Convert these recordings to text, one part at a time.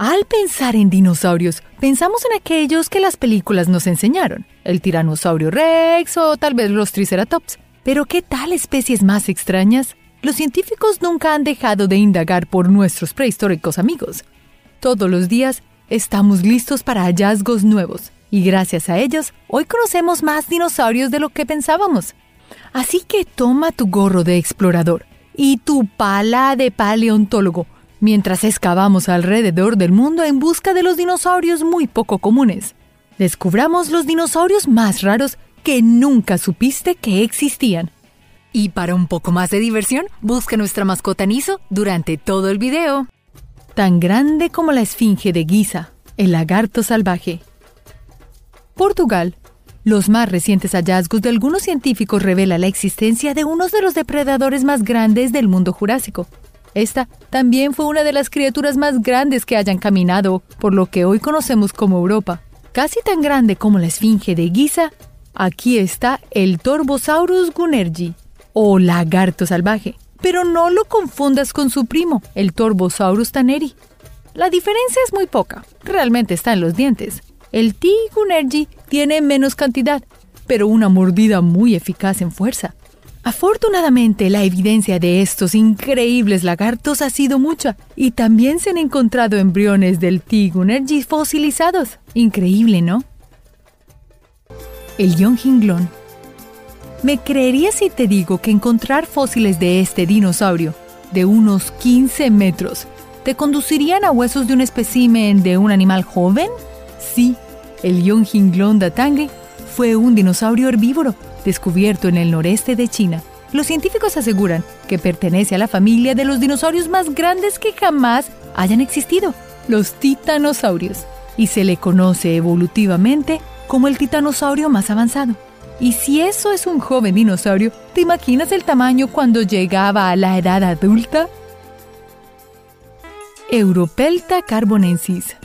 Al pensar en dinosaurios, pensamos en aquellos que las películas nos enseñaron, el tiranosaurio rex o tal vez los triceratops. Pero ¿qué tal especies más extrañas? Los científicos nunca han dejado de indagar por nuestros prehistóricos amigos. Todos los días estamos listos para hallazgos nuevos, y gracias a ellos, hoy conocemos más dinosaurios de lo que pensábamos. Así que toma tu gorro de explorador y tu pala de paleontólogo mientras excavamos alrededor del mundo en busca de los dinosaurios muy poco comunes. Descubramos los dinosaurios más raros que nunca supiste que existían. Y para un poco más de diversión, busca nuestra mascota Niso durante todo el video. Tan grande como la esfinge de Giza, el lagarto salvaje. Portugal. Los más recientes hallazgos de algunos científicos revelan la existencia de uno de los depredadores más grandes del mundo jurásico, esta también fue una de las criaturas más grandes que hayan caminado por lo que hoy conocemos como Europa. Casi tan grande como la esfinge de Giza, aquí está el Torbosaurus gunergi, o lagarto salvaje. Pero no lo confundas con su primo, el Torbosaurus taneri. La diferencia es muy poca, realmente está en los dientes. El T. gunergi tiene menos cantidad, pero una mordida muy eficaz en fuerza. Afortunadamente, la evidencia de estos increíbles lagartos ha sido mucha y también se han encontrado embriones del Tigunergy fosilizados. Increíble, ¿no? El Yonginglón. ¿Me creerías si te digo que encontrar fósiles de este dinosaurio, de unos 15 metros, te conducirían a huesos de un espécimen de un animal joven? Sí, el Yonginglón datangue fue un dinosaurio herbívoro descubierto en el noreste de China. Los científicos aseguran que pertenece a la familia de los dinosaurios más grandes que jamás hayan existido, los titanosaurios, y se le conoce evolutivamente como el titanosaurio más avanzado. Y si eso es un joven dinosaurio, ¿te imaginas el tamaño cuando llegaba a la edad adulta? Europelta carbonensis.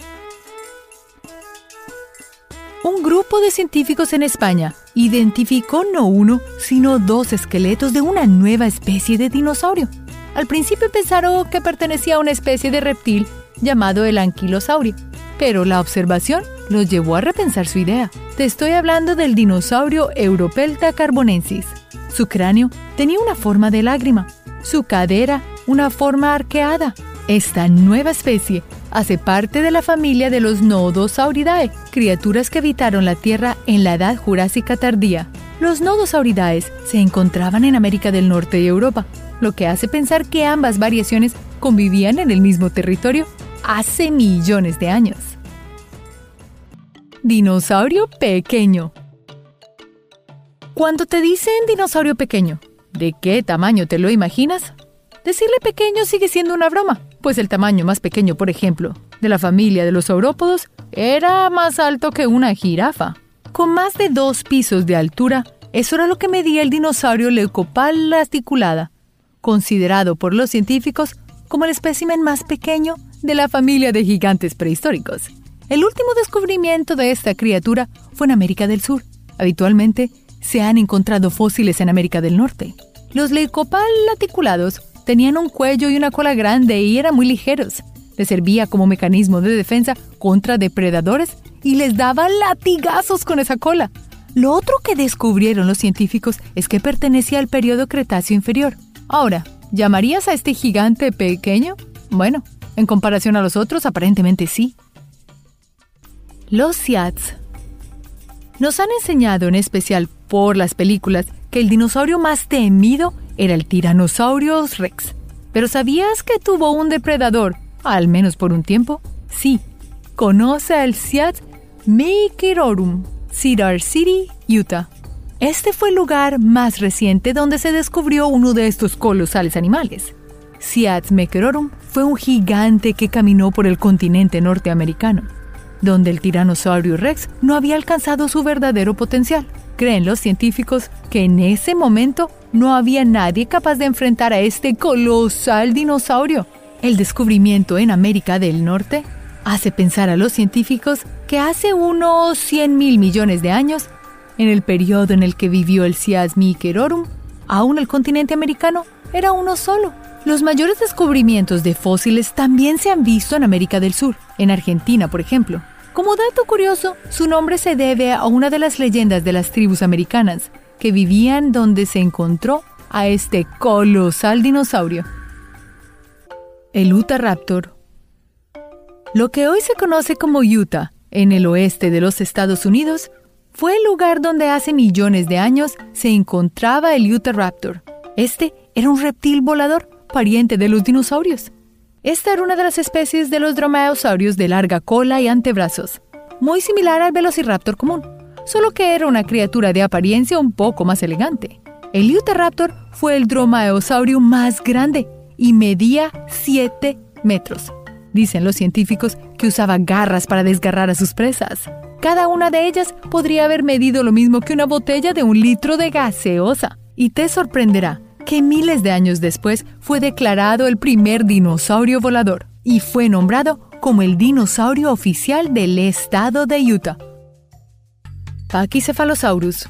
Un grupo de científicos en España identificó no uno, sino dos esqueletos de una nueva especie de dinosaurio. Al principio pensaron que pertenecía a una especie de reptil llamado el anquilosaurio, pero la observación los llevó a repensar su idea. Te estoy hablando del dinosaurio Europelta carbonensis. Su cráneo tenía una forma de lágrima, su cadera una forma arqueada. Esta nueva especie hace parte de la familia de los Nodosauridae, criaturas que habitaron la Tierra en la Edad Jurásica tardía. Los Nodosauridae se encontraban en América del Norte y Europa, lo que hace pensar que ambas variaciones convivían en el mismo territorio hace millones de años. Dinosaurio pequeño. Cuando te dicen dinosaurio pequeño, ¿de qué tamaño te lo imaginas? Decirle pequeño sigue siendo una broma, pues el tamaño más pequeño, por ejemplo, de la familia de los saurópodos era más alto que una jirafa. Con más de dos pisos de altura, eso era lo que medía el dinosaurio leucopal articulada, considerado por los científicos como el espécimen más pequeño de la familia de gigantes prehistóricos. El último descubrimiento de esta criatura fue en América del Sur. Habitualmente se han encontrado fósiles en América del Norte. Los leucopal articulados Tenían un cuello y una cola grande y eran muy ligeros. Les servía como mecanismo de defensa contra depredadores y les daba latigazos con esa cola. Lo otro que descubrieron los científicos es que pertenecía al periodo Cretáceo inferior. Ahora, ¿llamarías a este gigante pequeño? Bueno, en comparación a los otros, aparentemente sí. Los Siats. Nos han enseñado, en especial por las películas, que el dinosaurio más temido era el Tyrannosaurus rex. ¿Pero sabías que tuvo un depredador, al menos por un tiempo? Sí, conoce al Siat Mekerorum, Cedar City, Utah. Este fue el lugar más reciente donde se descubrió uno de estos colosales animales. Siat Mekerorum fue un gigante que caminó por el continente norteamericano, donde el Tyrannosaurus rex no había alcanzado su verdadero potencial. Creen los científicos que en ese momento no había nadie capaz de enfrentar a este colosal dinosaurio. El descubrimiento en América del Norte hace pensar a los científicos que hace unos 100 mil millones de años, en el periodo en el que vivió el Sias Miquerorum, aún el continente americano era uno solo. Los mayores descubrimientos de fósiles también se han visto en América del Sur, en Argentina, por ejemplo. Como dato curioso, su nombre se debe a una de las leyendas de las tribus americanas, que vivían donde se encontró a este colosal dinosaurio. El Utahraptor. Lo que hoy se conoce como Utah, en el oeste de los Estados Unidos, fue el lugar donde hace millones de años se encontraba el Utahraptor. Este era un reptil volador pariente de los dinosaurios. Esta era una de las especies de los dromaeosaurios de larga cola y antebrazos, muy similar al velociraptor común, solo que era una criatura de apariencia un poco más elegante. El Utahraptor fue el dromaeosaurio más grande y medía 7 metros. Dicen los científicos que usaba garras para desgarrar a sus presas. Cada una de ellas podría haber medido lo mismo que una botella de un litro de gaseosa. Y te sorprenderá que miles de años después fue declarado el primer dinosaurio volador y fue nombrado como el dinosaurio oficial del estado de Utah. Pachycephalosaurus.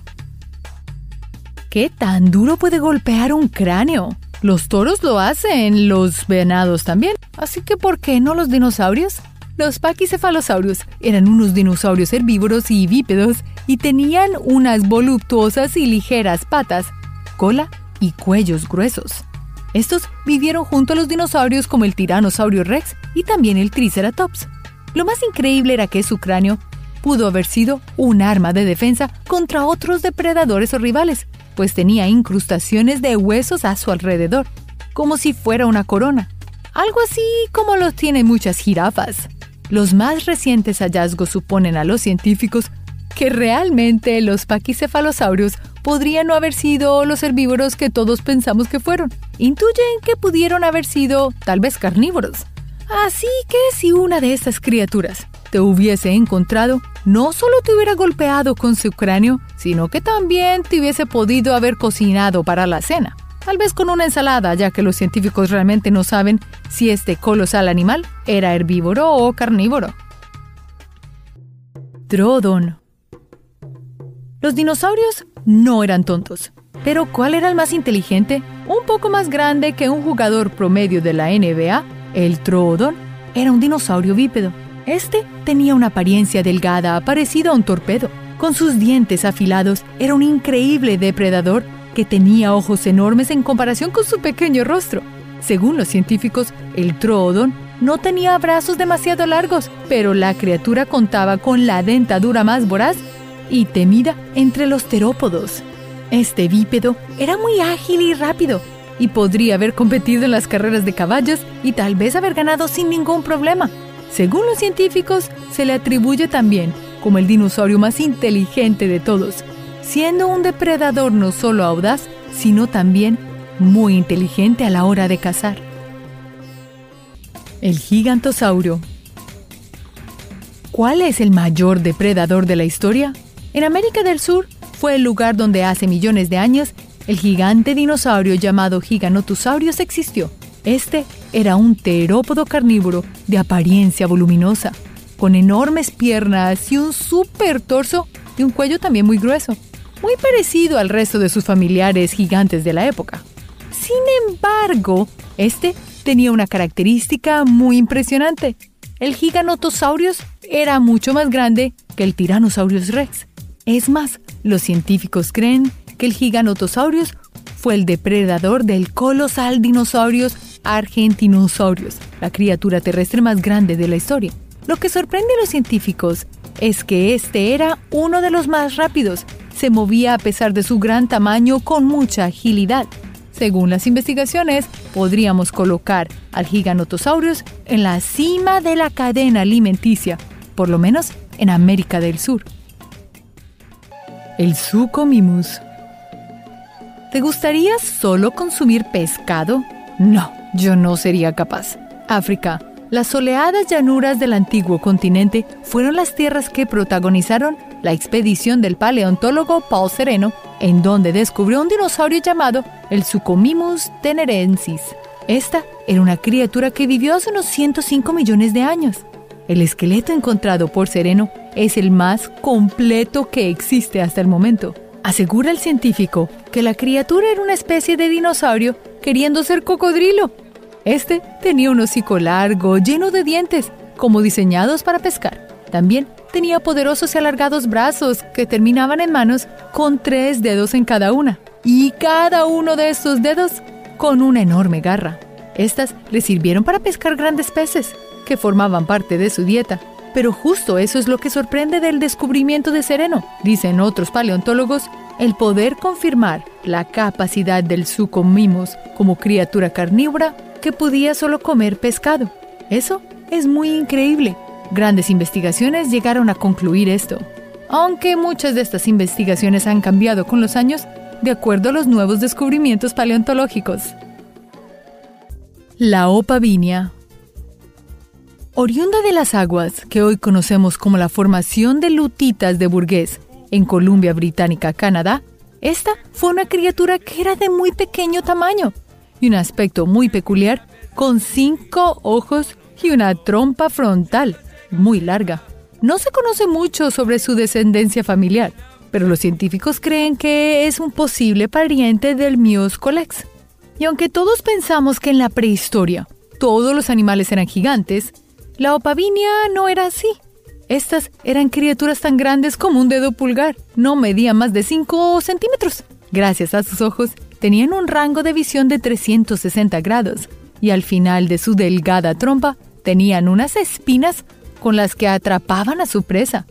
¿Qué tan duro puede golpear un cráneo? Los toros lo hacen, los venados también. Así que, ¿por qué no los dinosaurios? Los pachycephalosaurus eran unos dinosaurios herbívoros y bípedos y tenían unas voluptuosas y ligeras patas, cola y cuellos gruesos. Estos vivieron junto a los dinosaurios como el tiranosaurio rex y también el triceratops. Lo más increíble era que su cráneo pudo haber sido un arma de defensa contra otros depredadores o rivales, pues tenía incrustaciones de huesos a su alrededor, como si fuera una corona. Algo así como lo tienen muchas jirafas. Los más recientes hallazgos suponen a los científicos que realmente los paquicefalosaurios podrían no haber sido los herbívoros que todos pensamos que fueron. Intuyen que pudieron haber sido tal vez carnívoros. Así que si una de estas criaturas te hubiese encontrado, no solo te hubiera golpeado con su cráneo, sino que también te hubiese podido haber cocinado para la cena. Tal vez con una ensalada, ya que los científicos realmente no saben si este colosal animal era herbívoro o carnívoro. Trodon. Los dinosaurios no eran tontos. Pero ¿cuál era el más inteligente? Un poco más grande que un jugador promedio de la NBA, el Troodon, era un dinosaurio bípedo. Este tenía una apariencia delgada, parecido a un torpedo. Con sus dientes afilados, era un increíble depredador que tenía ojos enormes en comparación con su pequeño rostro. Según los científicos, el Troodon no tenía brazos demasiado largos, pero la criatura contaba con la dentadura más voraz y temida entre los terópodos. Este bípedo era muy ágil y rápido y podría haber competido en las carreras de caballos y tal vez haber ganado sin ningún problema. Según los científicos, se le atribuye también como el dinosaurio más inteligente de todos, siendo un depredador no solo audaz, sino también muy inteligente a la hora de cazar. El gigantosaurio. ¿Cuál es el mayor depredador de la historia? En América del Sur fue el lugar donde hace millones de años el gigante dinosaurio llamado Giganotosaurus existió. Este era un terópodo carnívoro de apariencia voluminosa, con enormes piernas y un super torso y un cuello también muy grueso, muy parecido al resto de sus familiares gigantes de la época. Sin embargo, este tenía una característica muy impresionante. El Giganotosaurus era mucho más grande que el Tyrannosaurus rex. Es más, los científicos creen que el Giganotosaurus fue el depredador del colosal dinosaurios Argentinosaurus, la criatura terrestre más grande de la historia. Lo que sorprende a los científicos es que este era uno de los más rápidos. Se movía a pesar de su gran tamaño con mucha agilidad. Según las investigaciones, podríamos colocar al Giganotosaurus en la cima de la cadena alimenticia, por lo menos en América del Sur. El Sucomimus. ¿Te gustaría solo consumir pescado? No, yo no sería capaz. África. Las soleadas llanuras del antiguo continente fueron las tierras que protagonizaron la expedición del paleontólogo Paul Sereno, en donde descubrió un dinosaurio llamado el Sucomimus tenerensis. Esta era una criatura que vivió hace unos 105 millones de años. El esqueleto encontrado por Sereno es el más completo que existe hasta el momento. Asegura el científico que la criatura era una especie de dinosaurio queriendo ser cocodrilo. Este tenía un hocico largo, lleno de dientes, como diseñados para pescar. También tenía poderosos y alargados brazos que terminaban en manos con tres dedos en cada una, y cada uno de estos dedos con una enorme garra. Estas le sirvieron para pescar grandes peces, que formaban parte de su dieta. Pero justo eso es lo que sorprende del descubrimiento de Sereno, dicen otros paleontólogos, el poder confirmar la capacidad del sucomimos como criatura carnívora que podía solo comer pescado. Eso es muy increíble. Grandes investigaciones llegaron a concluir esto. Aunque muchas de estas investigaciones han cambiado con los años, de acuerdo a los nuevos descubrimientos paleontológicos. La opavinia. Oriunda de las aguas que hoy conocemos como la formación de lutitas de Burgués en Columbia Británica, Canadá, esta fue una criatura que era de muy pequeño tamaño y un aspecto muy peculiar, con cinco ojos y una trompa frontal muy larga. No se conoce mucho sobre su descendencia familiar, pero los científicos creen que es un posible pariente del Mioscolex. Y aunque todos pensamos que en la prehistoria todos los animales eran gigantes, la opavinia no era así. Estas eran criaturas tan grandes como un dedo pulgar, no medían más de 5 centímetros. Gracias a sus ojos, tenían un rango de visión de 360 grados y al final de su delgada trompa tenían unas espinas con las que atrapaban a su presa.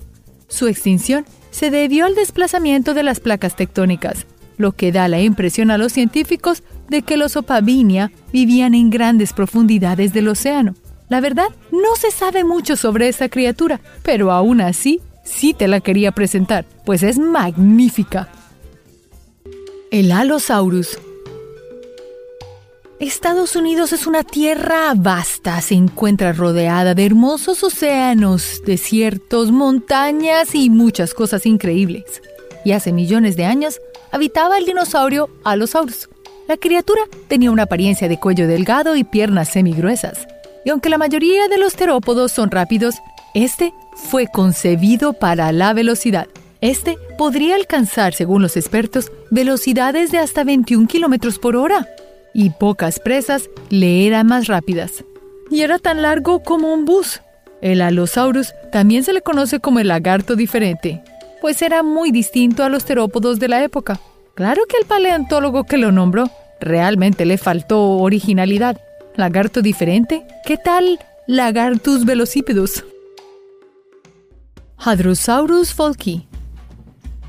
Su extinción se debió al desplazamiento de las placas tectónicas, lo que da la impresión a los científicos de que los opavinia vivían en grandes profundidades del océano. La verdad, no se sabe mucho sobre esta criatura, pero aún así, sí te la quería presentar, pues es magnífica. El Allosaurus. Estados Unidos es una tierra vasta, se encuentra rodeada de hermosos océanos, desiertos, montañas y muchas cosas increíbles. Y hace millones de años habitaba el dinosaurio Allosaurus. La criatura tenía una apariencia de cuello delgado y piernas semigruesas. Y aunque la mayoría de los terópodos son rápidos, este fue concebido para la velocidad. Este podría alcanzar, según los expertos, velocidades de hasta 21 kilómetros por hora. Y pocas presas le eran más rápidas. Y era tan largo como un bus. El Allosaurus también se le conoce como el lagarto diferente, pues era muy distinto a los terópodos de la época. Claro que el paleontólogo que lo nombró realmente le faltó originalidad. ¿Lagarto diferente? ¿Qué tal Lagartus velocipedus? Hadrosaurus folki.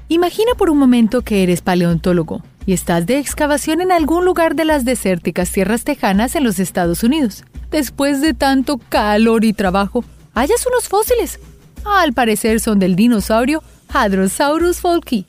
Imagina por un momento que eres paleontólogo y estás de excavación en algún lugar de las desérticas tierras tejanas en los Estados Unidos. Después de tanto calor y trabajo, hallas unos fósiles. Al parecer son del dinosaurio Hadrosaurus folki.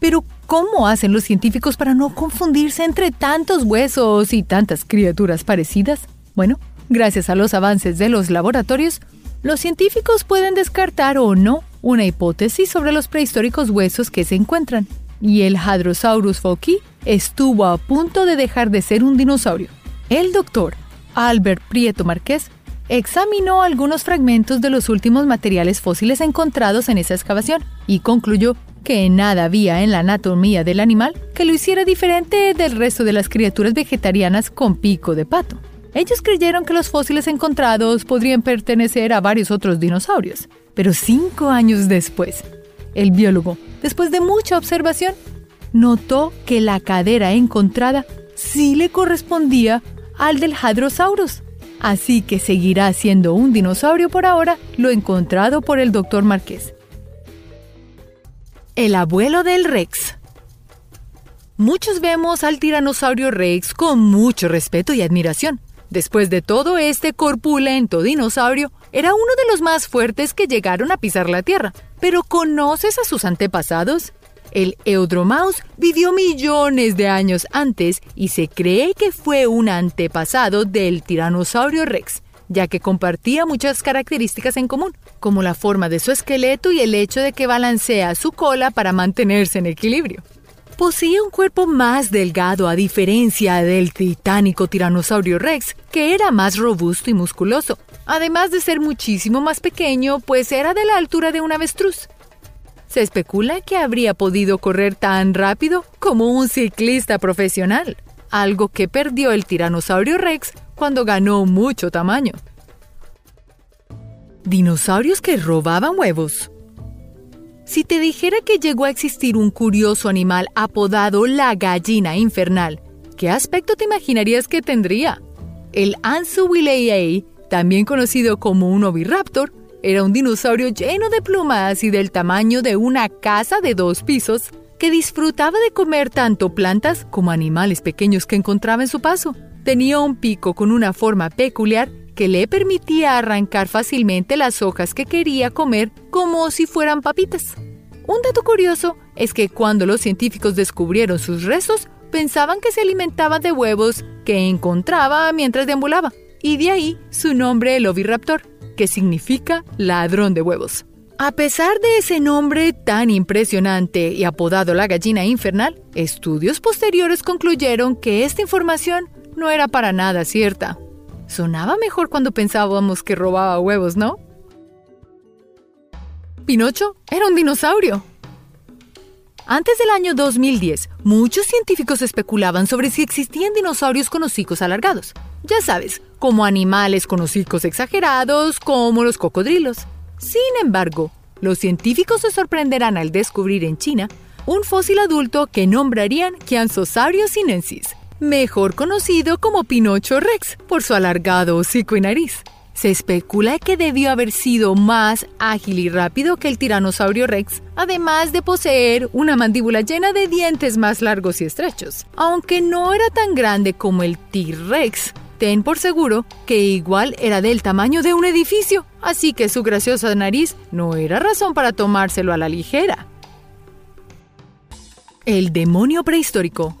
Pero, ¿cómo hacen los científicos para no confundirse entre tantos huesos y tantas criaturas parecidas? Bueno, gracias a los avances de los laboratorios, los científicos pueden descartar o no una hipótesis sobre los prehistóricos huesos que se encuentran. Y el Hadrosaurus folki estuvo a punto de dejar de ser un dinosaurio. El doctor Albert Prieto Márquez examinó algunos fragmentos de los últimos materiales fósiles encontrados en esa excavación y concluyó que nada había en la anatomía del animal que lo hiciera diferente del resto de las criaturas vegetarianas con pico de pato. Ellos creyeron que los fósiles encontrados podrían pertenecer a varios otros dinosaurios, pero cinco años después, el biólogo, después de mucha observación, notó que la cadera encontrada sí le correspondía al del Hadrosaurus así que seguirá siendo un dinosaurio por ahora, lo encontrado por el doctor Marqués. El abuelo del Rex. Muchos vemos al tiranosaurio Rex con mucho respeto y admiración. Después de todo, este corpulento dinosaurio era uno de los más fuertes que llegaron a pisar la Tierra. Pero ¿conoces a sus antepasados? El Eudromaus vivió millones de años antes y se cree que fue un antepasado del Tiranosaurio Rex, ya que compartía muchas características en común, como la forma de su esqueleto y el hecho de que balancea su cola para mantenerse en equilibrio. Poseía un cuerpo más delgado a diferencia del titánico Tiranosaurio Rex, que era más robusto y musculoso, además de ser muchísimo más pequeño, pues era de la altura de un avestruz. Se especula que habría podido correr tan rápido como un ciclista profesional. algo que perdió el tiranosaurio Rex cuando ganó mucho tamaño. Dinosaurios que robaban huevos. Si te dijera que llegó a existir un curioso animal apodado la gallina infernal, ¿qué aspecto te imaginarías que tendría? El Ansubillei, también conocido como un oviraptor, era un dinosaurio lleno de plumas y del tamaño de una casa de dos pisos que disfrutaba de comer tanto plantas como animales pequeños que encontraba en su paso. Tenía un pico con una forma peculiar que le permitía arrancar fácilmente las hojas que quería comer como si fueran papitas. Un dato curioso es que cuando los científicos descubrieron sus restos, pensaban que se alimentaba de huevos que encontraba mientras deambulaba, y de ahí su nombre el oviraptor, que significa ladrón de huevos. A pesar de ese nombre tan impresionante y apodado la gallina infernal, estudios posteriores concluyeron que esta información no era para nada cierta. Sonaba mejor cuando pensábamos que robaba huevos, ¿no? Pinocho era un dinosaurio. Antes del año 2010, muchos científicos especulaban sobre si existían dinosaurios con hocicos alargados. Ya sabes, como animales con hocicos exagerados, como los cocodrilos. Sin embargo, los científicos se sorprenderán al descubrir en China un fósil adulto que nombrarían Kiansosaurus sinensis, mejor conocido como Pinocho Rex por su alargado hocico y nariz. Se especula que debió haber sido más ágil y rápido que el tiranosaurio Rex, además de poseer una mandíbula llena de dientes más largos y estrechos. Aunque no era tan grande como el T-Rex, ten por seguro que igual era del tamaño de un edificio, así que su graciosa nariz no era razón para tomárselo a la ligera. El demonio prehistórico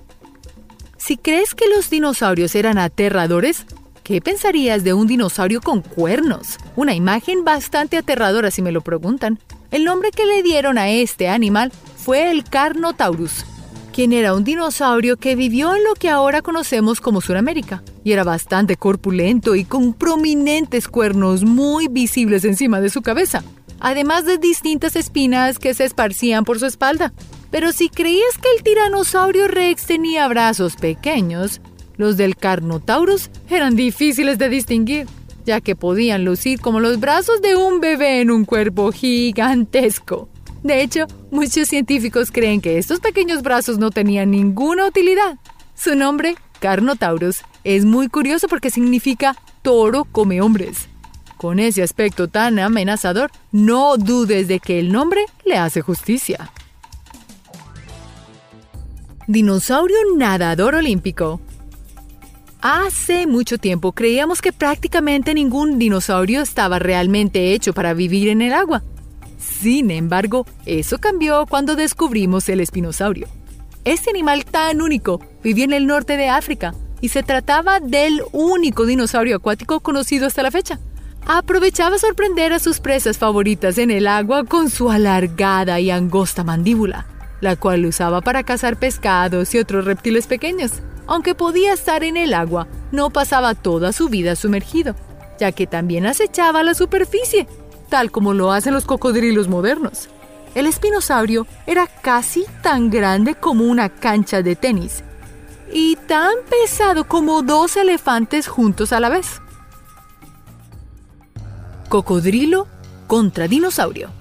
si crees que los dinosaurios eran aterradores, ¿qué pensarías de un dinosaurio con cuernos? Una imagen bastante aterradora si me lo preguntan. El nombre que le dieron a este animal fue el Carnotaurus, quien era un dinosaurio que vivió en lo que ahora conocemos como Sudamérica, y era bastante corpulento y con prominentes cuernos muy visibles encima de su cabeza, además de distintas espinas que se esparcían por su espalda. Pero si creías que el tiranosaurio Rex tenía brazos pequeños, los del Carnotaurus eran difíciles de distinguir, ya que podían lucir como los brazos de un bebé en un cuerpo gigantesco. De hecho, muchos científicos creen que estos pequeños brazos no tenían ninguna utilidad. Su nombre, Carnotaurus, es muy curioso porque significa toro come hombres. Con ese aspecto tan amenazador, no dudes de que el nombre le hace justicia. Dinosaurio nadador olímpico. Hace mucho tiempo creíamos que prácticamente ningún dinosaurio estaba realmente hecho para vivir en el agua. Sin embargo, eso cambió cuando descubrimos el espinosaurio. Este animal tan único vivía en el norte de África y se trataba del único dinosaurio acuático conocido hasta la fecha. Aprovechaba sorprender a sus presas favoritas en el agua con su alargada y angosta mandíbula la cual usaba para cazar pescados y otros reptiles pequeños. Aunque podía estar en el agua, no pasaba toda su vida sumergido, ya que también acechaba la superficie, tal como lo hacen los cocodrilos modernos. El espinosaurio era casi tan grande como una cancha de tenis y tan pesado como dos elefantes juntos a la vez. Cocodrilo contra dinosaurio.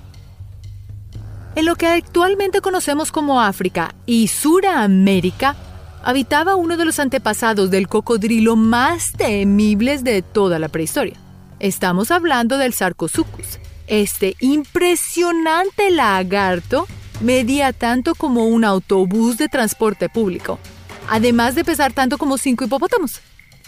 En lo que actualmente conocemos como África y Suramérica, habitaba uno de los antepasados del cocodrilo más temibles de toda la prehistoria. Estamos hablando del Sarcosuchus. Este impresionante lagarto medía tanto como un autobús de transporte público, además de pesar tanto como cinco hipopótamos.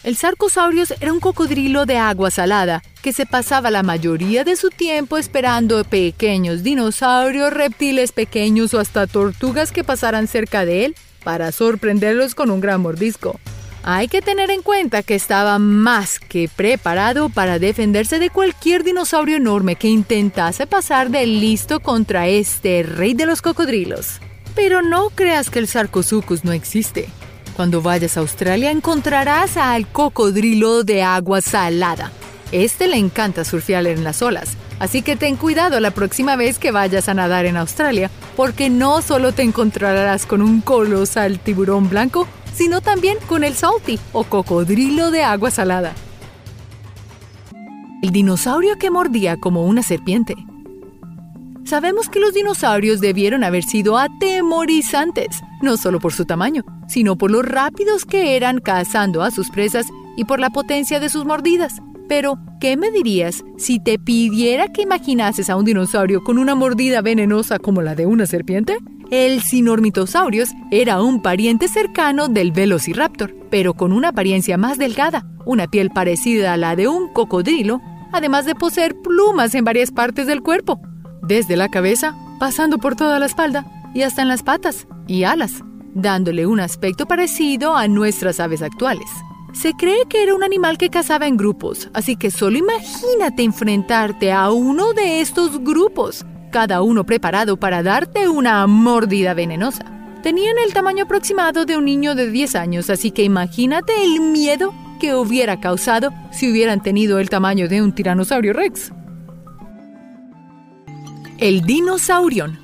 El Sarcosaurus era un cocodrilo de agua salada que se pasaba la mayoría de su tiempo esperando pequeños dinosaurios, reptiles pequeños o hasta tortugas que pasaran cerca de él para sorprenderlos con un gran mordisco. Hay que tener en cuenta que estaba más que preparado para defenderse de cualquier dinosaurio enorme que intentase pasar de listo contra este rey de los cocodrilos. Pero no creas que el Sarcosuchus no existe. Cuando vayas a Australia encontrarás al cocodrilo de agua salada. Este le encanta surfear en las olas, así que ten cuidado la próxima vez que vayas a nadar en Australia, porque no solo te encontrarás con un colosal tiburón blanco, sino también con el salty o cocodrilo de agua salada. El dinosaurio que mordía como una serpiente. Sabemos que los dinosaurios debieron haber sido atemorizantes, no solo por su tamaño, sino por lo rápidos que eran cazando a sus presas y por la potencia de sus mordidas. Pero, ¿qué me dirías si te pidiera que imaginases a un dinosaurio con una mordida venenosa como la de una serpiente? El Sinormitosaurus era un pariente cercano del Velociraptor, pero con una apariencia más delgada, una piel parecida a la de un cocodrilo, además de poseer plumas en varias partes del cuerpo, desde la cabeza, pasando por toda la espalda y hasta en las patas y alas, dándole un aspecto parecido a nuestras aves actuales. Se cree que era un animal que cazaba en grupos, así que solo imagínate enfrentarte a uno de estos grupos, cada uno preparado para darte una mordida venenosa. Tenían el tamaño aproximado de un niño de 10 años, así que imagínate el miedo que hubiera causado si hubieran tenido el tamaño de un tiranosaurio rex. El dinosaurión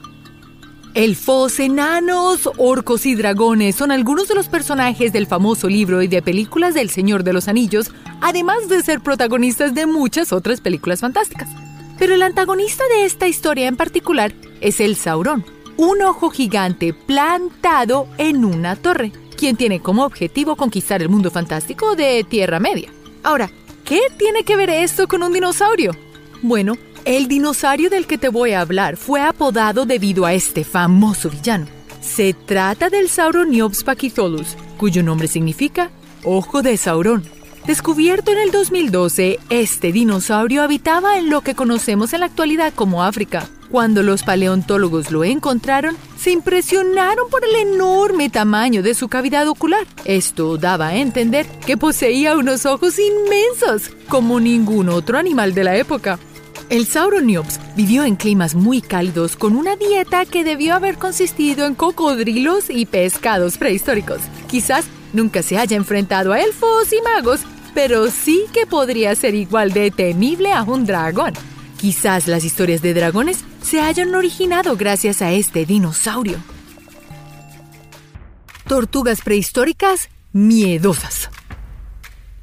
Elfos, enanos, orcos y dragones son algunos de los personajes del famoso libro y de películas del Señor de los Anillos, además de ser protagonistas de muchas otras películas fantásticas. Pero el antagonista de esta historia en particular es el Sauron, un ojo gigante plantado en una torre, quien tiene como objetivo conquistar el mundo fantástico de Tierra Media. Ahora, ¿qué tiene que ver esto con un dinosaurio? Bueno, el dinosaurio del que te voy a hablar fue apodado debido a este famoso villano. Se trata del Sauroniops pachytholus, cuyo nombre significa ojo de Sauron. Descubierto en el 2012, este dinosaurio habitaba en lo que conocemos en la actualidad como África. Cuando los paleontólogos lo encontraron, se impresionaron por el enorme tamaño de su cavidad ocular. Esto daba a entender que poseía unos ojos inmensos, como ningún otro animal de la época. El Sauroniops vivió en climas muy cálidos con una dieta que debió haber consistido en cocodrilos y pescados prehistóricos. Quizás nunca se haya enfrentado a elfos y magos, pero sí que podría ser igual de temible a un dragón. Quizás las historias de dragones se hayan originado gracias a este dinosaurio. Tortugas prehistóricas miedosas.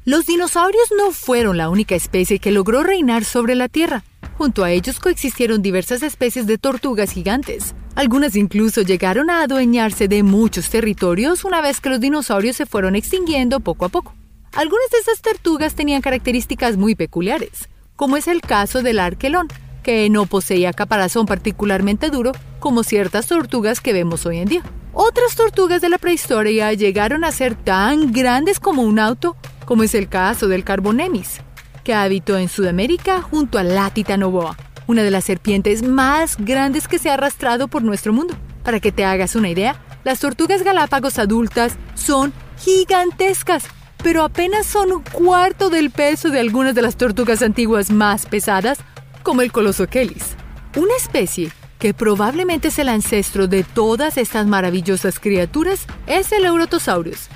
Los dinosaurios no fueron la única especie que logró reinar sobre la Tierra. Junto a ellos coexistieron diversas especies de tortugas gigantes. Algunas incluso llegaron a adueñarse de muchos territorios una vez que los dinosaurios se fueron extinguiendo poco a poco. Algunas de esas tortugas tenían características muy peculiares, como es el caso del arquelón, que no poseía caparazón particularmente duro como ciertas tortugas que vemos hoy en día. Otras tortugas de la prehistoria llegaron a ser tan grandes como un auto, como es el caso del Carbonemis, que habitó en Sudamérica junto a la titanoboa, una de las serpientes más grandes que se ha arrastrado por nuestro mundo. Para que te hagas una idea, las tortugas galápagos adultas son gigantescas, pero apenas son un cuarto del peso de algunas de las tortugas antiguas más pesadas, como el coloso Kelis. Una especie que probablemente es el ancestro de todas estas maravillosas criaturas es el Eurotosaurus,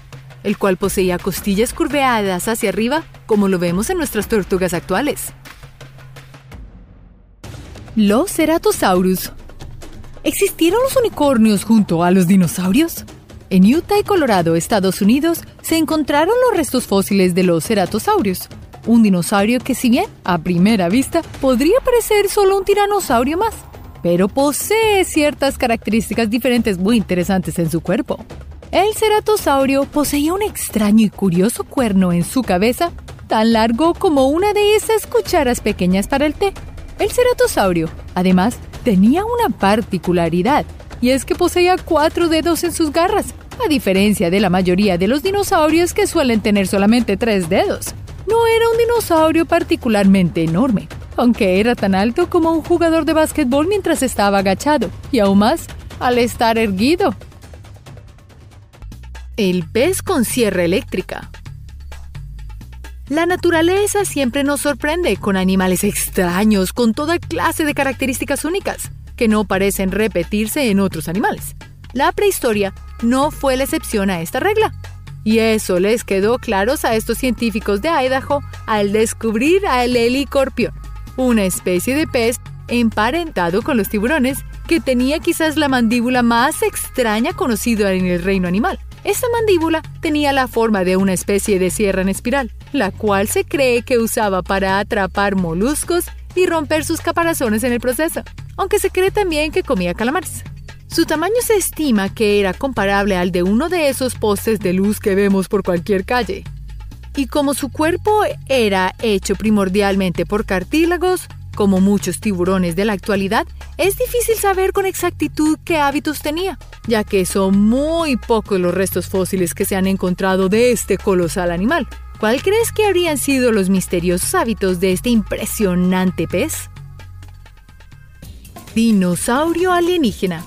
el cual poseía costillas curveadas hacia arriba, como lo vemos en nuestras tortugas actuales. Los Ceratosaurus. ¿Existieron los unicornios junto a los dinosaurios? En Utah y Colorado, Estados Unidos, se encontraron los restos fósiles de los ceratosaurios, un dinosaurio que si bien a primera vista podría parecer solo un tiranosaurio más, pero posee ciertas características diferentes muy interesantes en su cuerpo. El ceratosaurio poseía un extraño y curioso cuerno en su cabeza, tan largo como una de esas cucharas pequeñas para el té. El ceratosaurio, además, tenía una particularidad, y es que poseía cuatro dedos en sus garras, a diferencia de la mayoría de los dinosaurios que suelen tener solamente tres dedos. No era un dinosaurio particularmente enorme, aunque era tan alto como un jugador de básquetbol mientras estaba agachado, y aún más al estar erguido. El pez con sierra eléctrica. La naturaleza siempre nos sorprende con animales extraños, con toda clase de características únicas, que no parecen repetirse en otros animales. La prehistoria no fue la excepción a esta regla. Y eso les quedó claro a estos científicos de Idaho al descubrir al helicorpión, una especie de pez emparentado con los tiburones que tenía quizás la mandíbula más extraña conocida en el reino animal. Esta mandíbula tenía la forma de una especie de sierra en espiral, la cual se cree que usaba para atrapar moluscos y romper sus caparazones en el proceso, aunque se cree también que comía calamares. Su tamaño se estima que era comparable al de uno de esos postes de luz que vemos por cualquier calle. Y como su cuerpo era hecho primordialmente por cartílagos, como muchos tiburones de la actualidad, es difícil saber con exactitud qué hábitos tenía, ya que son muy pocos los restos fósiles que se han encontrado de este colosal animal. ¿Cuál crees que habrían sido los misteriosos hábitos de este impresionante pez? Dinosaurio alienígena.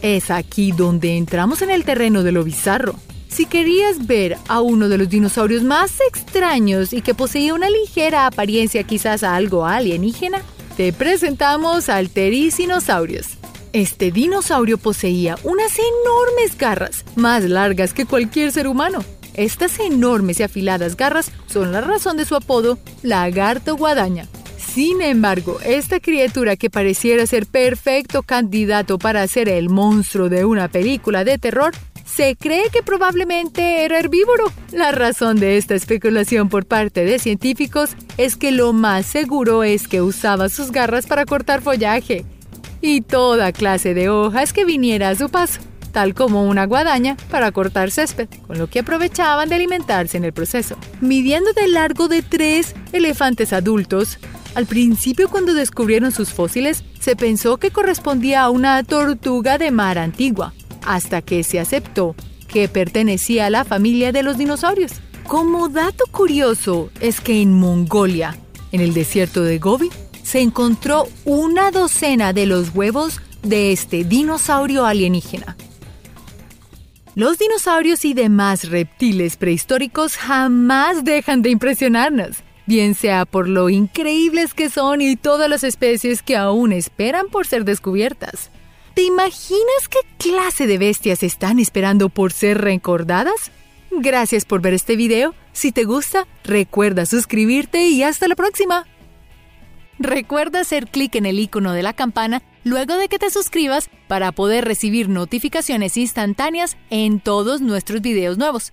Es aquí donde entramos en el terreno de lo bizarro. Si querías ver a uno de los dinosaurios más extraños y que poseía una ligera apariencia quizás a algo alienígena, te presentamos al Tericinosaurus. Este dinosaurio poseía unas enormes garras, más largas que cualquier ser humano. Estas enormes y afiladas garras son la razón de su apodo, lagarto guadaña. Sin embargo, esta criatura que pareciera ser perfecto candidato para ser el monstruo de una película de terror, se cree que probablemente era herbívoro. La razón de esta especulación por parte de científicos es que lo más seguro es que usaba sus garras para cortar follaje y toda clase de hojas que viniera a su paso, tal como una guadaña para cortar césped, con lo que aprovechaban de alimentarse en el proceso. Midiendo de largo de tres elefantes adultos, al principio cuando descubrieron sus fósiles se pensó que correspondía a una tortuga de mar antigua, hasta que se aceptó que pertenecía a la familia de los dinosaurios. Como dato curioso es que en Mongolia, en el desierto de Gobi, se encontró una docena de los huevos de este dinosaurio alienígena. Los dinosaurios y demás reptiles prehistóricos jamás dejan de impresionarnos bien sea por lo increíbles que son y todas las especies que aún esperan por ser descubiertas. ¿Te imaginas qué clase de bestias están esperando por ser recordadas? Gracias por ver este video. Si te gusta, recuerda suscribirte y hasta la próxima. Recuerda hacer clic en el icono de la campana luego de que te suscribas para poder recibir notificaciones instantáneas en todos nuestros videos nuevos.